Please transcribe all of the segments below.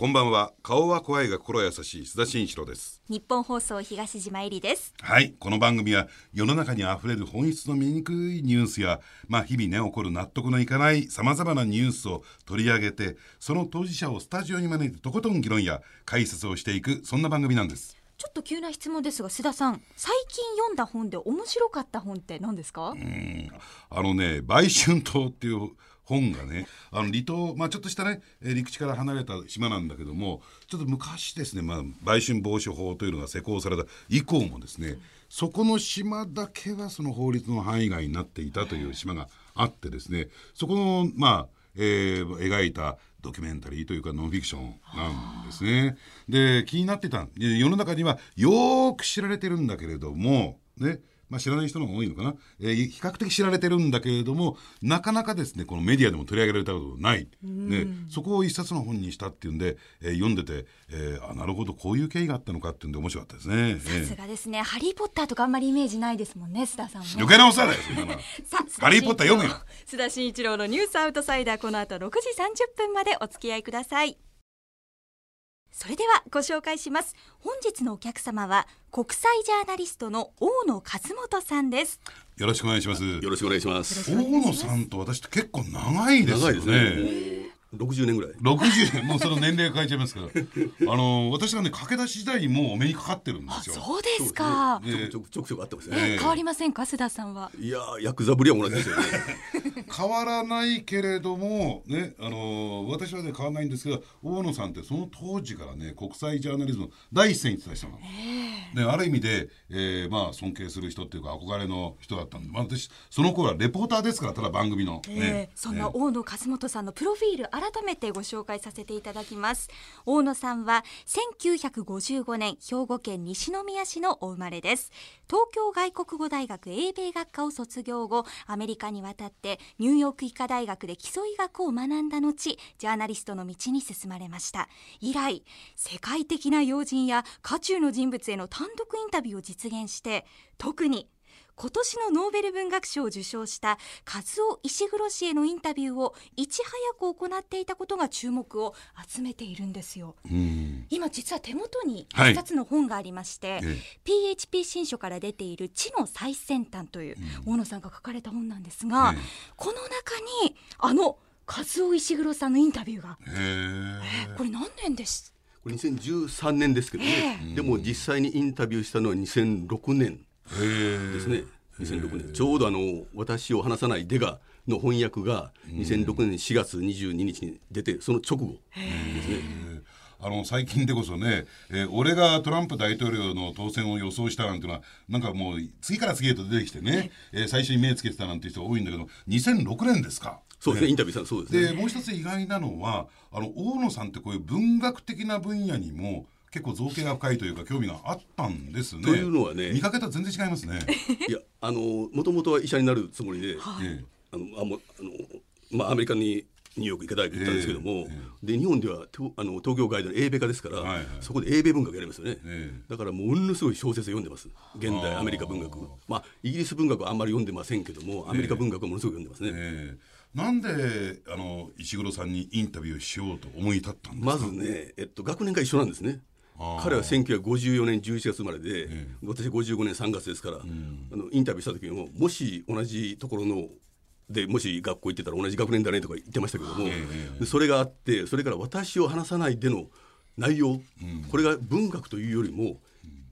こんばんは。顔は怖いが心優しい須田慎一郎です。日本放送東島えりです。はい。この番組は世の中にあふれる本質の醜いニュースやまあ日々ね起こる納得のいかないさまざまなニュースを取り上げてその当事者をスタジオに招いてとことん議論や解説をしていくそんな番組なんです。ちょっと急な質問ですが須田さん最近読んだ本で面白かった本って何ですか？うん。あのね売春島っていう本がねあの離島、まあ、ちょっとしたね陸地から離れた島なんだけどもちょっと昔ですね、まあ、売春防止法というのが施行された以降もですねそこの島だけはその法律の範囲外になっていたという島があってですねそこのまあえー、描いたドキュメンタリーというかノンフィクションなんですね。で気になってた世の中にはよく知られてるんだけれどもねまあ、知らない人の方が多いのかな、えー、比較的知られてるんだけれどもなかなかですねこのメディアでも取り上げられたことない、ね、そこを一冊の本にしたっていうんで、えー、読んでて、えー、あなるほどこういう経緯があったのかっていうんで面白かったですね。さすがですね、ハリー・ポッターとかあんまりイメージないですもんね須田さん余計なお さらよそんなのハリー・ポッター読むよ。須田慎一郎のニュースアウトサイダーこの後6時30分までお付き合いくださいそれではご紹介します。本日のお客様は国際ジャーナリストの大野和元さんです。よろしくお願いします。よろしくお願いします。大野さんと私って結構長いですよね。長いですね60年ぐらい。60年。もうその年齢変えちゃいますから。あの私がね駆け出し時代にもうお目にかかってるんですよ。そうですか、ね、ちょくちょくちょくあってますね、変わりませんか？須田さんは。いやヤクザぶりは同じですよね。変わらないけれどもねあの私はね変わらないんですけど大野さんってその当時からね国際ジャーナリズム第一線に伝えたの、ね、ある意味で、えー、まあ尊敬する人っていうか憧れの人だったんで、まあ、私その頃はレポーターですからただ番組の、ね、え。ー、そんな大野和元さんのプロフィール改めてご紹介させていただきます。大野さんは1955年兵庫県西宮市のお生まれです。東京外国語大学英米学科を卒業後アメリカに渡ってニューヨーク医科大学で基礎医学を学んだ後ジャーナリストの道に進まれました。以来世界的な要人や渦中の人物への単独インタビューを実現して特に今年のノーベル文学賞を受賞した和夫石黒氏へのインタビューをいち早く行っていたことが注目を集めているんですよ。今実は手元に一つの本がありまして、はい、PHP 新書から出ている「知の最先端」という大野さんが書かれた本なんですが、この中にあの和夫石黒さんのインタビューが、え。ー、これ何年です？これ2013年ですけどね、でも実際にインタビューしたのは2006年ですね。2006年。ちょうどあの「私を話さないデガ」の翻訳が2006年4月22日に出てその直後。ですね。あの最近でこそね、えー、俺がトランプ大統領の当選を予想したなんていうのはなんかもう次から次へと出てきてね、えー、最初に目つけてたなんていう人が多いんだけど2006年ですか。そうですね、インタビューさんそうですね。でもう一つ意外なのはあの大野さんってこういう文学的な分野にも結構造形が深いというか興味があったんですね。というのはね見かけと全然違いますね。いやあのもともとは医者になるつもりで、はい、あのあもあのまあアメリカにニューヨーク医科大学行ったんですけども、えーえー、で日本ではあの東京外での英米科ですから、はいはい、そこで英米文学やりますよね、えー、だからものすごい小説読んでます。現代アメリカ文学。まあイギリス文学はあんまり読んでませんけどもアメリカ文学はものすごく読んでますね。えーなんであの石黒さんにインタビューしようと思い立ったんですか？まずね、えっと、学年が一緒なんですね。彼は1954年11月生まれで、ええ、私55年3月ですから、うん、あのインタビューした時にももし同じところのでもし学校行ってたら同じ学年だねとか言ってましたけども、え、それがあってそれから私を話さないでの内容、うん、これが文学というよりも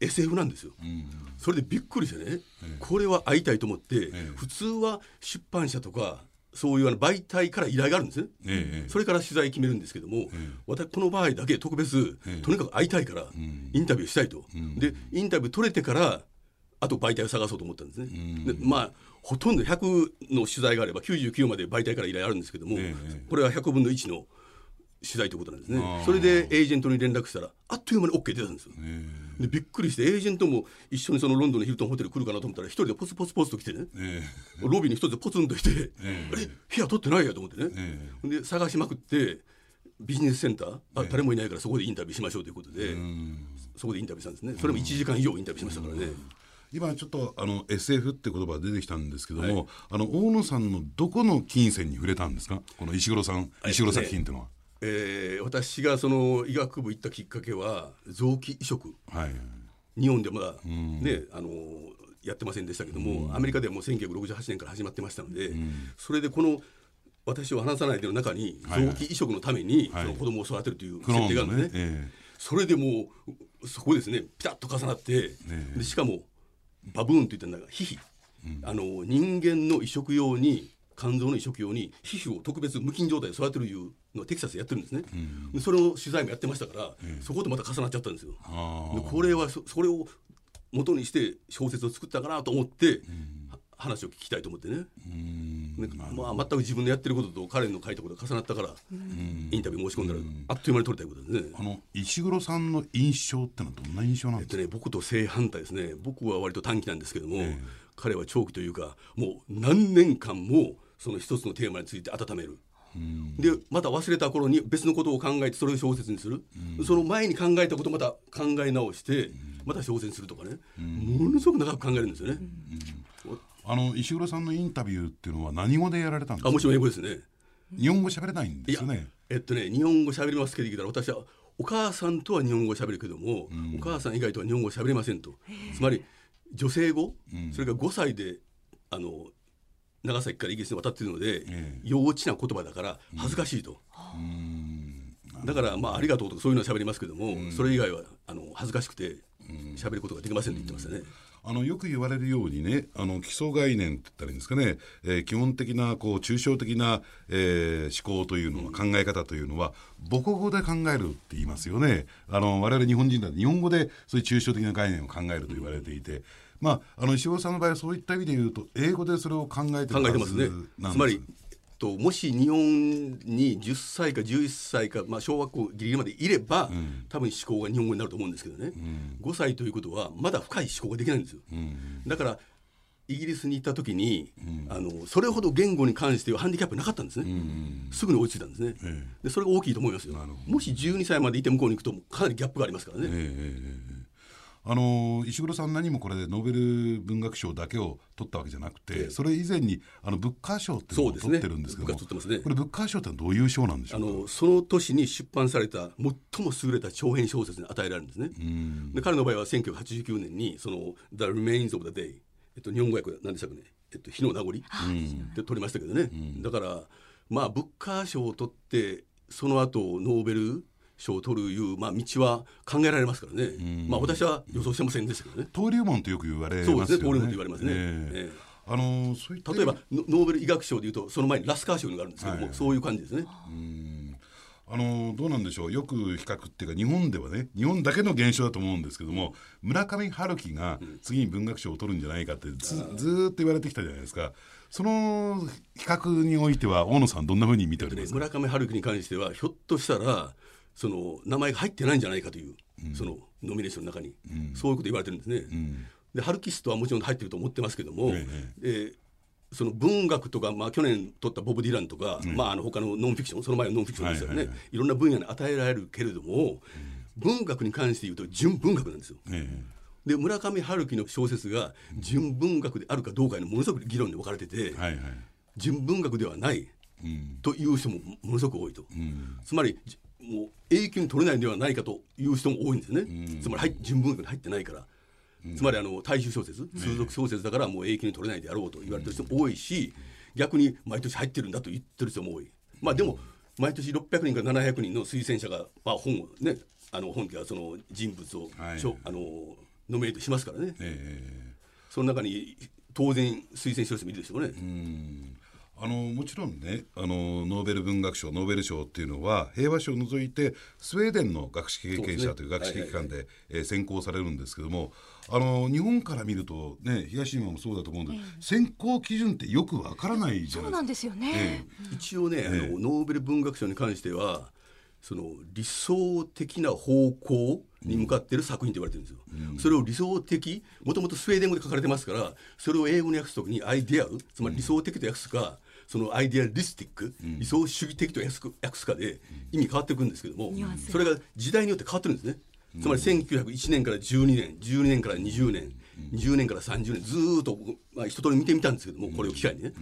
SF なんですよ、うん、それでびっくりしてね、これは会いたいと思って、普通は出版社とかそういうあの媒体から依頼があるんですね、ええ、それから取材決めるんですけども、え、私この場合だけ特別、とにかく会いたいから、インタビューしたいと、うん、でインタビュー取れてからあと媒体を探そうと思ったんですね、うん、でまあほとんど100の取材があれば99まで媒体から依頼あるんですけども、これは100分の1の取材ということなんですね。それでエージェントに連絡したらあっという間に OK 出たんですよ。でびっくりしてエージェントも一緒にそのロンドンのヒルトンホテル来るかなと思ったら一人でポツポツポツと来てね、えー、ロビーに一つでポツンと来て、えー、あれ部屋取ってないやと思ってね、えー、で探しまくってビジネスセンターあ誰もいないからそこでインタビューしましょうということで、そこでインタビューしたんですね。それも1時間以上インタビューしましたからね。今ちょっとあの SF って言葉が出てきたんですけども、はい、あの大野さんのどこの金銭に触れたんですか？この石黒さん石黒作品っていうのは。えー、私がその医学部行ったきっかけは臓器移植、はい、日本でまだね、あのやってませんでしたけども、アメリカではもう1968年から始まってましたので、それでこの私を話さないでの中に臓器移植のためにその子供を育てるという設定があるんですね。ねそれでもうそこですねピタッと重なって、でしかもバブーンと言ったんだが皮膚、あの人間の移植用に肝臓の移植用に皮膚を特別無菌状態で育てるいうのテキサスでやってるんですね、うん、それを取材もやってましたから、うん、そことまた重なっちゃったんですよ。でこれはそれを元にして小説を作ったかなと思って、話を聞きたいと思ってね、まあ、全く自分のやってることと彼の書いたことが重なったから、インタビュー申し込んだら、あっという間に取れたことですね。あの石黒さんの印象ってのはどんな印象なんですか、えっとね、僕と正反対ですね。僕は割と短期なんですけども、えー、彼は長期というかもう何年間もその一つのテーマについて温める。でまた忘れた頃に別のことを考えてそれを小説にする、その前に考えたことをまた考え直してまた小説にするとかね、ものすごく長く考えるんですよね。あの石黒さんのインタビューっていうのは何語でやられたんですか？あもちろん英語ですね。日本語喋れないんですよね。えっとね日本語喋りますけど聞いたら私はお母さんとは日本語喋るけども、うん、お母さん以外とは日本語喋れませんと。つまり女性語、うん、それから5歳であの長崎からイギリスに渡っているので、幼稚な言葉だから恥ずかしいと。だからまあありがとうとかそういうのは喋りますけども、それ以外はあの恥ずかしくて喋ることができませんと言ってましたね。あのよく言われるようにねあの基礎概念って言ったらいいんですかね、えー、基本的なこう抽象的な、えー、思考というのは、考え方というのは母国語で考えるって言いますよね。あの我々日本人だと日本語でそういう抽象的な概念を考えると言われていて。まあ、あの石尾さんの場合はそういった意味で言うと英語でそれを考えてる考えてますね。つまりともし日本に10歳か11歳か、まあ、小学校ギリギリまでいれば、うん、多分思考が日本語になると思うんですけどね、うん、5歳ということはまだ深い思考ができないんですよ。うん、だからイギリスに行った時に、うん、あのそれほど言語に関してはハンディキャップなかったんですね、うん、すぐに追いついたんですね、えー、でそれが大きいと思いますよ。もし12歳までいて向こうに行くとかなりギャップがありますからね、えーあの石黒さん何もこれでノーベル文学賞だけを取ったわけじゃなくて、ええ、それ以前にあのブッカー賞っていうのを取ってるんですけども、ねね、これブッカー賞ってどういう賞なんでしょうあのその年に出版された最も優れた長編小説に与えられるんですね。で彼の場合は1989年にその「The Remains of the Day」えっと、日本語訳何でしたかね「えっと、日の名残」で取りましたけどね、だからまあブッカー賞を取ってその後ノーベル賞を取るいう、まあ、道は考えられますからね、まあ、私は予想してませんですけどね。登竜門とよく言われますよねそうですね。登竜門と言われますね、えーあのー、そういった例えばノーベル医学賞でいうとその前にラスカー賞があるんですけども、はい、そういう感じですね。あのどうなんでしょう。よく比較っていうか日本ではね日本だけの現象だと思うんですけども村上春樹が次に文学賞を取るんじゃないかってず,、ずっと言われてきたじゃないですか。その比較においては大野さんどんなふうに見ておりますか、村上春樹に関してはひょっとしたらその名前が入ってないんじゃないかという、うん、そのノミネーションの中に、うん、そういうこと言われてるんですね。うん、でハルキストはもちろん入ってると思ってますけども、ええその文学とか、まあ、去年取ったボブ・ディランとか、まあ、あの他のノンフィクションその前のノンフィクションですよね、はいろんな分野に与えられるけれども、文学に関して言うと純文学なんですよ。えで村上春樹の小説が純文学であるかどうかのものすごく議論で分かれてて、純文学ではないという人もものすごく多いと、うん、つまりもう永久に取れないんではないかという人も多いんですね、うん、つまり純文学に入ってないから、うん、つまりあの大衆小説通俗小説だからもう永久に取れないであろうと言われてる人も多いし、逆に毎年入ってるんだと言ってる人も多い。まあでも毎年600人から700人の推薦者が、まあ、本をねあの本家はその人物を、はい、あのノミネートしますからね、えー、その中に当然推薦してる人もいるでしょうね。うんあのもちろんねあのノーベル文学賞ノーベル賞っていうのは平和賞を除いてスウェーデンの学識経験者という学識機関で、え選考されるんですけどもあの日本から見るとね東島もそうだと思うんで、えー、選考基準ってよくわからないじゃないですか。そうなんですよね、えー、一応ね、あのノーベル文学賞に関してはその理想的な方向に向かっている作品と言われてるんですよ、うん、それを理想的もともとスウェーデン語で書かれてますからそれを英語に訳すときにアイデアウつまり理想的と訳すか、そのアイデアリスティック、うん、理想主義的と訳すかで意味変わっていくんですけども、それが時代によって変わってるんですね。つまり1901年から12年12年から20年20年から30年ずっと、まあ、一通り見てみたんですけどもこれを機会にね、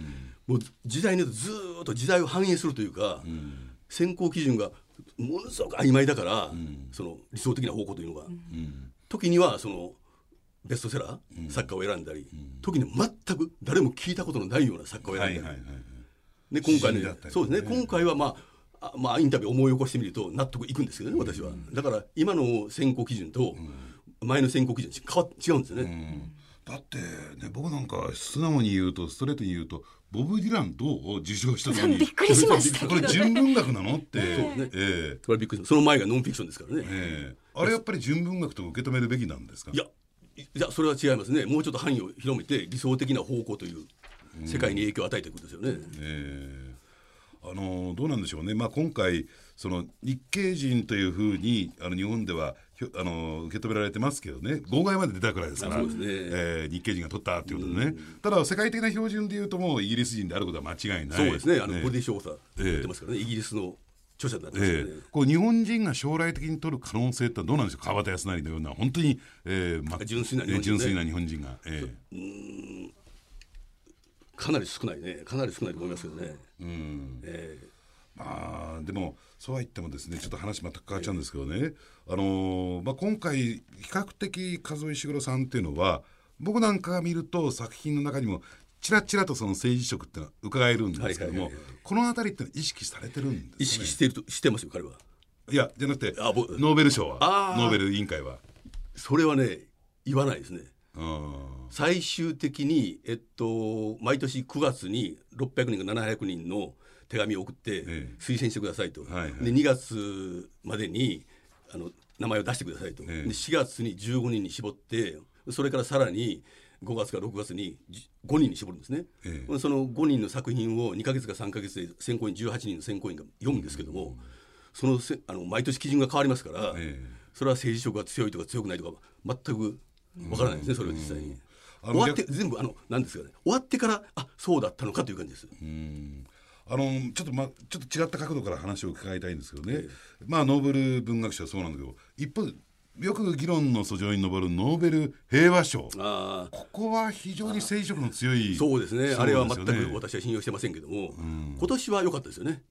もう時代によってずっと時代を反映するというか、選考基準がものすごく曖昧だから、その理想的な方向というのが、時にはそのベストセラー、作家を選んだり、時には全く誰も聞いたことのないような作家を選んだり、はいはいはいで今回ね。そうですね。今回はまああまあインタビュー思い起こしてみると納得いくんですけどね私は、だから今の選考基準と前の選考基準変わっ違うんですよね、だってね僕なんか素直に言うとストレートに言うとボブ・ディランどう受賞したのに。びっくりしましたけど これ純文学なのって、ね。ええ。それはびっくりしたその前がノンフィクションですからね、ええ。あれやっぱり純文学と受け止めるべきなんですか？いやいやそれは違いますね。もうちょっと範囲を広めて理想的な方向という世界に影響を与えていくんですよね、ええ。あのどうなんでしょうね、まあ、今回その日系人というふうにあの日本ではあの受け止められてますけどね。号外まで出たくらいですから。あそうですね。えー日系人が取ったっていうことでね、ただ世界的な標準でいうともうイギリス人であることは間違いない。そうですね。あの、ええ。ボディ調査やってますからね、イギリスの著者になってますね、ええ。こう日本人が将来的に取る可能性ってどうなんでしょう。川端康成のような本当に、えーま純粋な日本人ね。純粋な日本人が、ええかなり少ないね。かなり少ないと思いますけどね、うん。ええ。まあでもそうは言ってもですねちょっと話全く変わっちゃうんですけどね、あのーまあ、今回比較的数石黒さんっていうのは僕なんかが見ると作品の中にもちらちらとその政治色ってのは伺えるんですけども、はいはいはいはい。この辺りって意識されてるんですかね。意識してるとしてますよ彼は。いやじゃなくてあぼノーベル賞は。あー。ノーベル委員会は。それはね言わないですね。うん最終的に、えっと、毎年9月に600人か700人の手紙を送ってええ。推薦してくださいと、はいはい。で2月までにあの名前を出してくださいと、ええ。で4月に15人に絞ってそれからさらに5月から6月にじ5人に絞るんですね、えその5人の作品を2か月か3か月で選考員18人の選考員が読むんですけども、そのせあの毎年基準が変わりますから、ええ。それは政治色が強いとか強くないとか全くわからないですね、それは実際に。終わって全部あのなんですかね。終わってからあそうだったのかという感じです。あのちょっとまちょっと違った角度から話を伺いたいんですけどね、まあノーベル文学賞はそうなんだけど一方でよく議論の訴状に上るノーベル平和賞。ああ。ここは非常に政治色の強いそうですね。賞あれは全く私は信用してませんけども、今年は良かったですよね、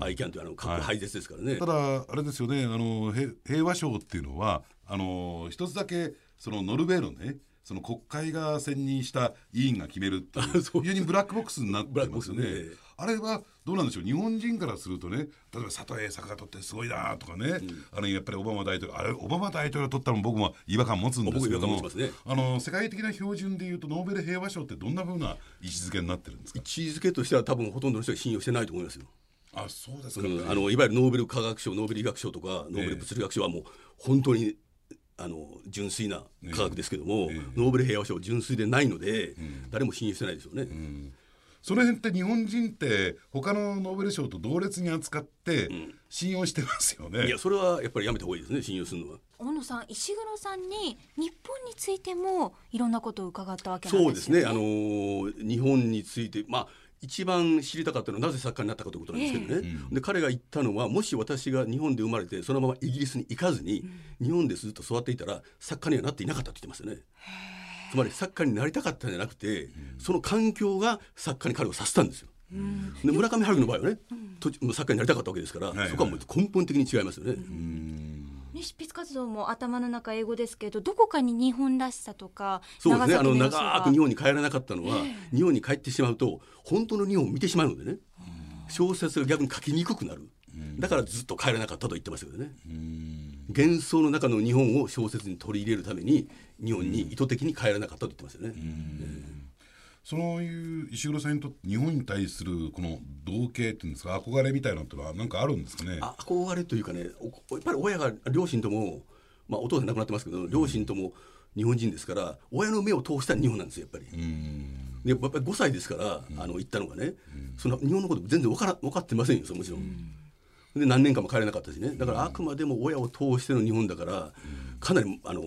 アイキャンというあの核廃絶ですからね、ただあれですよね。あのへ平和賞っていうのはあの一つだけそのノルウェーのねその国会が選任した委員が決めるっていう非常にブラックボックスになってますよねね。あれはどうなんでしょう。日本人からするとね例えば佐藤栄作が取ってすごいなとかね、あのやっぱりオバマ大統領あれオバマ大統領取ったのも僕も違和感持つんですけどもね。あの世界的な標準でいうとノーベル平和賞ってどんなふうな位置づけになってるんですか？位置づけとしては多分ほとんどの人が信用してないと思いますよ。あそうですか、うん。あのいわゆるノーベル化学賞ノーベル医学賞とかノーベル物理学賞はもう本当にあの純粋な科学ですけども、ノーベル平和賞は純粋でないので、誰も信用してないですよね。その辺って日本人って他のノーベル賞と同列に扱って信用してますよね。いやそれはやっぱりやめた方がいいですね信用するのは。大野さん石黒さんに日本についてもいろんなことを伺ったわけなんそうでよね。ですすねあのー日本についてまあ一番知りたかったのはなぜ作家になったかということなんですけどね、で彼が言ったのはもし私が日本で生まれてそのままイギリスに行かずに、日本でずっと育っていたら作家にはなっていなかったって言ってますよね。つまり作家になりたかったんじゃなくて、その環境が作家に彼をさせたんですよ。で村上春樹の場合はね、途中作家になりたかったわけですから、はいそこはもう根本的に違いますよね。ね執筆活動も頭の中英語ですけどどこかに日本らしさとかそうですね。あの長く日本に帰らなかったのは、日本に帰ってしまうと本当の日本を見てしまうのでね、小説が逆に書きにくくなる、だからずっと帰らなかったと言ってますけどね、幻想の中の日本を小説に取り入れるために日本に意図的に帰らなかったと言ってますよね、そういう石黒さんにとって日本に対するこの同型っていうんですか憧れみたいなのってのは何かあるんですかね？あ憧れというかねおやっぱり親が両親とも、まあ、お父さん亡くなってますけど両親とも日本人ですから親の目を通した日本なんですよやっぱり。でやっぱり5歳ですから、あの行ったのがね、その日本のこと全然分から分かってませんよもちろん。で何年間も帰れなかったしね。だからあくまでも親を通しての日本だからかなりあの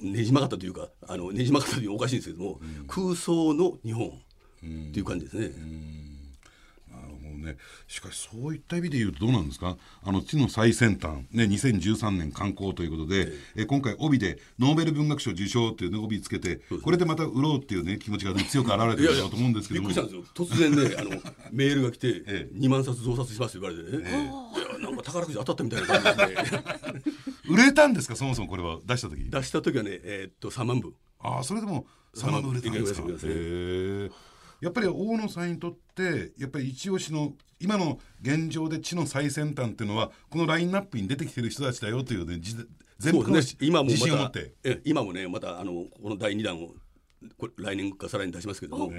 ねじ曲がったというかあのねじ曲がったというのはおかしいんですけども、空想の日本っていう感じですね。なるほどね。しかしそういった意味で言うとどうなんですか？あの地の最先端、ね、2013年刊行ということで、えー、今回帯でノーベル文学賞受賞っていうね帯つけてこれでまた売ろうっていうね気持ちが、ね、強く表れてると思うんですけども。突然ね あのメールが来て、ええ、2万冊増刷しますって言われてね、ええ、なんか宝くじ当たったみたいな感じで、ね、売れたんですか？そもそもこれは出した時出した時はね、えー、っと3万部。ああそれでも3万部売れたんですか？やっぱり大野さんにとってやっぱり一押しの今の現状で地の最先端っていうのはこのラインナップに出てきてる人たちだよというね全部の、ね、今もまたえ今もねまたあのこの第2弾をこれ来年かさらに出しますけども、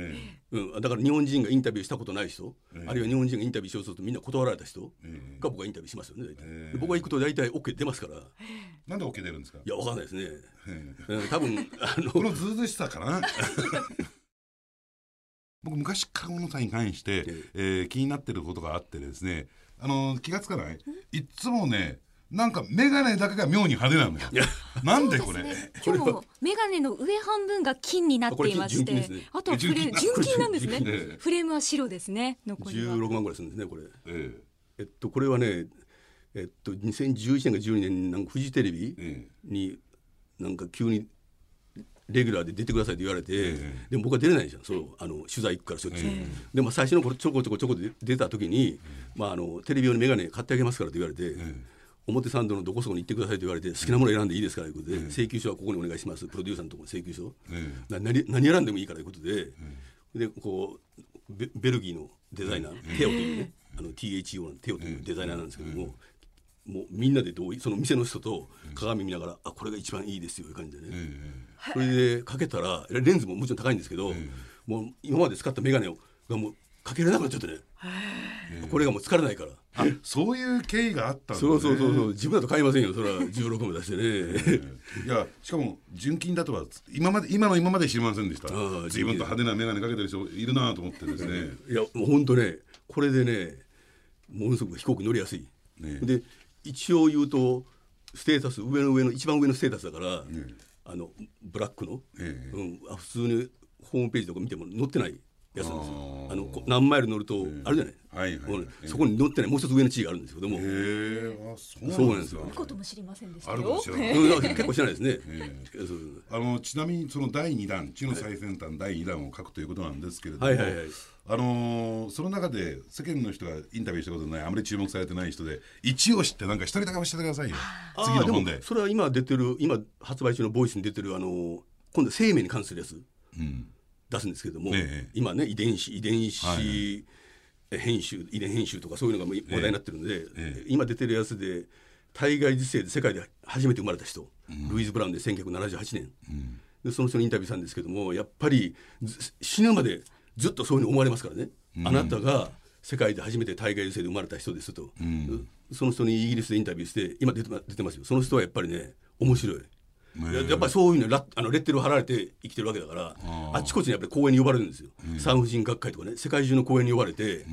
うん、だから日本人がインタビューしたことない人、あるいは日本人がインタビューしようとするとみんな断られた人が僕はインタビューしますよね、僕が行くと大体 OK 出ますから。なんで OK 出るんですか？いやわかんないですね、うん、多分あの。このずうずしさかな？僕昔から小野さんに関して、えー、気になってることがあってですねあの気がつかない？いつもねなんか眼鏡だけが妙に派手なのよ。なんでこれ、ね、今日も眼鏡の上半分が金になっていまして、ね、あと純金。なんですね。フレームは白ですね。残りは。16万ぐらいするんですねこれ。ええ。っとこれはねえっと2011年か12年なんかフジテレビになんか急にレギュラーで出てくださいと言われて、えー、でも僕は出れないじゃんそうあの取材行くからしょっちゅう、えー、でも最初のこれちょこちょこちょこで出た時に、まあ、あのテレビ用の眼鏡買ってあげますからと言われて、えー、表参道のどこそこに行ってくださいと言われて好きなもの選んでいいですからということで、請求書はここにお願いします。プロデューサーのところ請求書、何何選んでもいいからということで、でこうベベルギーのデザイナー、テオというね。あの THO のテオというデザイナーなんですけども、もうみんなで同意その店の人と鏡見ながら、あこれが一番いいですよいう感じでね、それでかけたらレンズももちろん高いんですけど、もう今まで使った眼鏡がもうかけれなくなっちゃってね、これがもう疲れないからあそういう経緯があったんだ、ね、そうそうそうそう。自分だと買いませんよ。それは16も出してね、いやしかも純金だとは今まで今の今まで知りませんでした。自分と派手な眼鏡かけてる人いるなと思ってですね。いやもう本当ねこれでねものすごく飛行機乗りやすい、ね、で一応言うとステータス上の上の一番上のステータスだから、あのブラックの、えうん、普通にホームページとか見ても載ってないやつなんですよ。あの何マイル乗ると、あるじゃない、はいはい、そこに乗ってないもう一つ上の地位があるんですけども、そうなんですよ。ことも知りませんでしたよ。結構知らないですね。あのちなみにその第2弾地の最先端第2弾を書くということなんですけれども、はいはいはい。あのー、その中で世間の人がインタビューしたことないあまり注目されてない人で一押しってなんか一人だけ教えてくださいよ。次の本で。それは今出てる今発売中のボイスに出てるあのー、今度生命に関するやつ、うん、出すんですけども、ええ、今ね遺伝子遺伝子、はい。編集遺伝編集とかそういうのが話題になってるんで、え、今出てるやつで体外受精で世界で初めて生まれた人、うん、ルイズ・ブラウンで1978年、うん、でその人にインタビューしたんですけどもやっぱり死ぬまでずっとそういうふうに思われますからね、うん、あなたが世界で初めて体外受精で生まれた人ですと、その人にイギリスでインタビューして今出て出てますよ。その人はやっぱりね面白い。やっぱりそういうのラあのレッテルを貼られて生きてるわけだからあちこちにやっぱり講演に呼ばれるんですよ、産婦人科学会とかね世界中の講演に呼ばれて、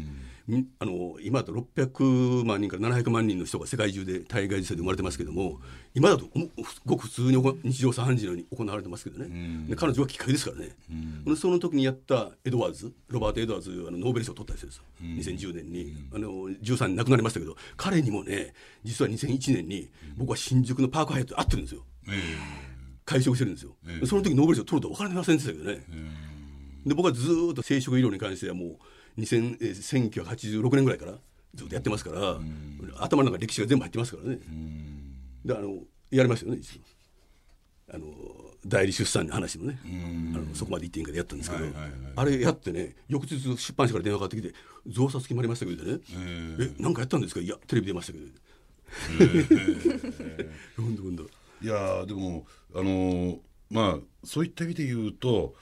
あの今だと600万人から700万人の人が世界中で体外受精で生まれてますけども今だとごく普通に日常茶飯事のように行われてますけどね、で彼女はきっかけですからね、その時にやったエドワーズロバート・エドワーズあのノーベル賞を取った人ですよ、2010年に、あの13年亡くなりましたけど彼にもね実は2001年に僕は新宿のパークハイアット会ってるんですよ。会食してるんですよ、その時ノーベル賞取ると分からませんでしたけどね、で僕はずっと生殖医療に関してはもう2000え1986年ぐらいからずっとやってますから、頭の中歴史が全部入ってますからね、であのやりましたよね一応あの代理出産の話もね、あのそこまで言っていいんかでやったんですけど、あれやってね翌日出版社から電話かかってきて「増刷決まりましたけどね、ええ。なんかやったんですか？いやテレビ出ましたけど」ほんとほんといやでもあのー、まあそういった意味で言うと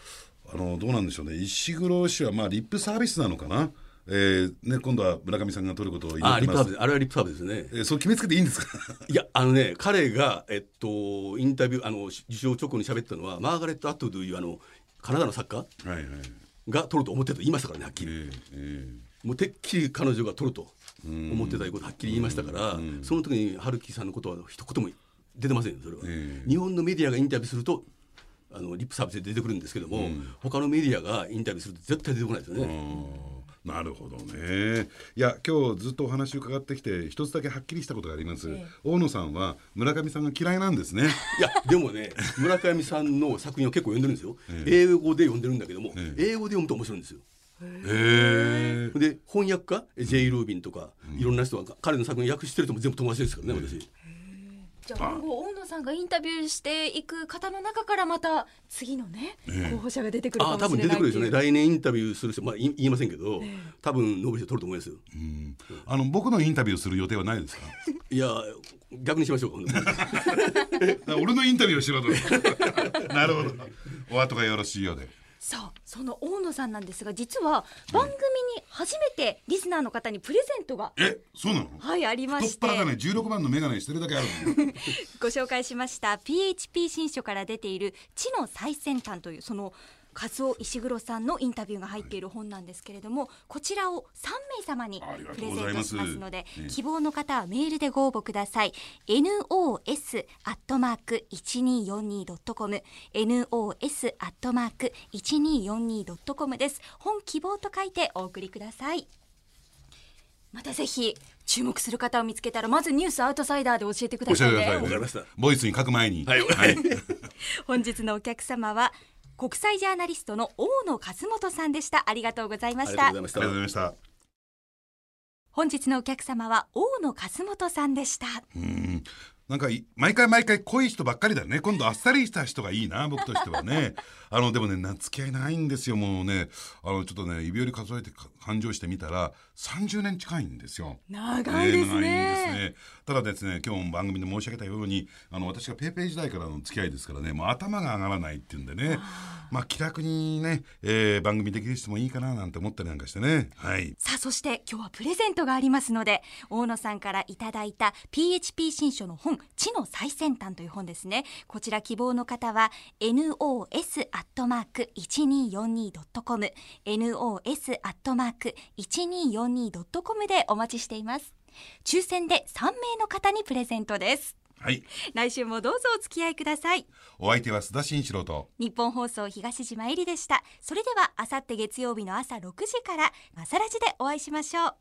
あのー、どうなんでしょうね。石黒氏はまあリップサービスなのかな。えーね、今度は村上さんが取ることを言ってます。あれはリップサービスですね、えー、そう決めつけていいんですか？いやあのね彼が、えっと、インタビューあの受賞直後に喋ったのはマーガレット・アットウというあのカナダの作家、はいはい、が取ると思ってたと言いましたからねはっきり、えーえー、もうてっきり彼女が取ると思ってたことはっきり言いましたから、その時に春樹さんのことは一言も出てませんよそれは、えー、日本のメディアがインタビューするとあのリップサービスで出てくるんですけども、うん、他のメディアがインタビューすると絶対出てこないですよね。なるほどね。いや今日ずっとお話伺ってきて一つだけはっきりしたことがあります、ええ。大野さんは村上さんが嫌いなんですね。いやでもね 村上さんの作品を結構読んでるんですよ、え英語で読んでるんだけども、え英語で読むと面白いんですよ。へえ。で翻訳家？J. ルービンとか、いろんな人が彼の作品を訳してる人も全部友達ですからね、私じゃあ今後大野さんがインタビューしていく方の中からまた次のね、ええ。候補者が出てくるかああ多分もしれない出てくるでしょうね。来年インタビューする人、まあ、言い言いませんけど、多分ノーベル賞取ると思いますよ。うん。あの僕のインタビューする予定はないですか？いや逆にしましょう。あ 俺のインタビューをしろと。なるほど。お後がよろしいようでさあその大野さんなんですが実は番組に初めてリスナーの方にプレゼントが、えそうなの？はいありま太っして腹だね。16番の眼鏡してるだけある ご紹介しました。PHP 新書から出ている「知の最先端」というその和夫石黒さんのインタビューが入っている本なんですけれどもこちらを3名様にプレゼントしますのでええ希望の方はメールでご応募ください。nos.1242.com nos.1242.com です。本希望と書いてお送りください。またぜひ注目する方を見つけたらまずニュースアウトサイダーで教えてくださいね。教えてくださいわかりました。ボイスに書く前に。はい。本日のお客様は国際ジャーナリストの大野和元さんでした。ありがとうございました。ありがとうございました。本日のお客様は大野和元さんでした。うん。なんかい毎回毎回濃い人ばっかりだね。今度あっさりした人がいいな僕としてはね。あのでもねな付き合いないんですよもうね。あのちょっとね指折り数えてか勘定してみたら30年近いんですよ。長いですね,、えーすね。ただですね今日も番組で申し上げたようにあの私がペイペイ時代からの付き合いですからねもう頭が上がらないっていうんでね。まあ気楽にね、えー番組できる人もいいかななんて思ったりなんかしてね。はい。さあそして今日はプレゼントがありますので大野さんからいただいた PHP 新書の本「知の最先端」という本ですね。こちら希望の方は nos.1242.com nos.1242.com でお待ちしています。抽選で3名の方にプレゼントです。はい。来週もどうぞお付き合いください。お相手は須田慎一郎と日本放送東島えりでした。それではあさって月曜日の朝6時から朝ラジでお会いしましょう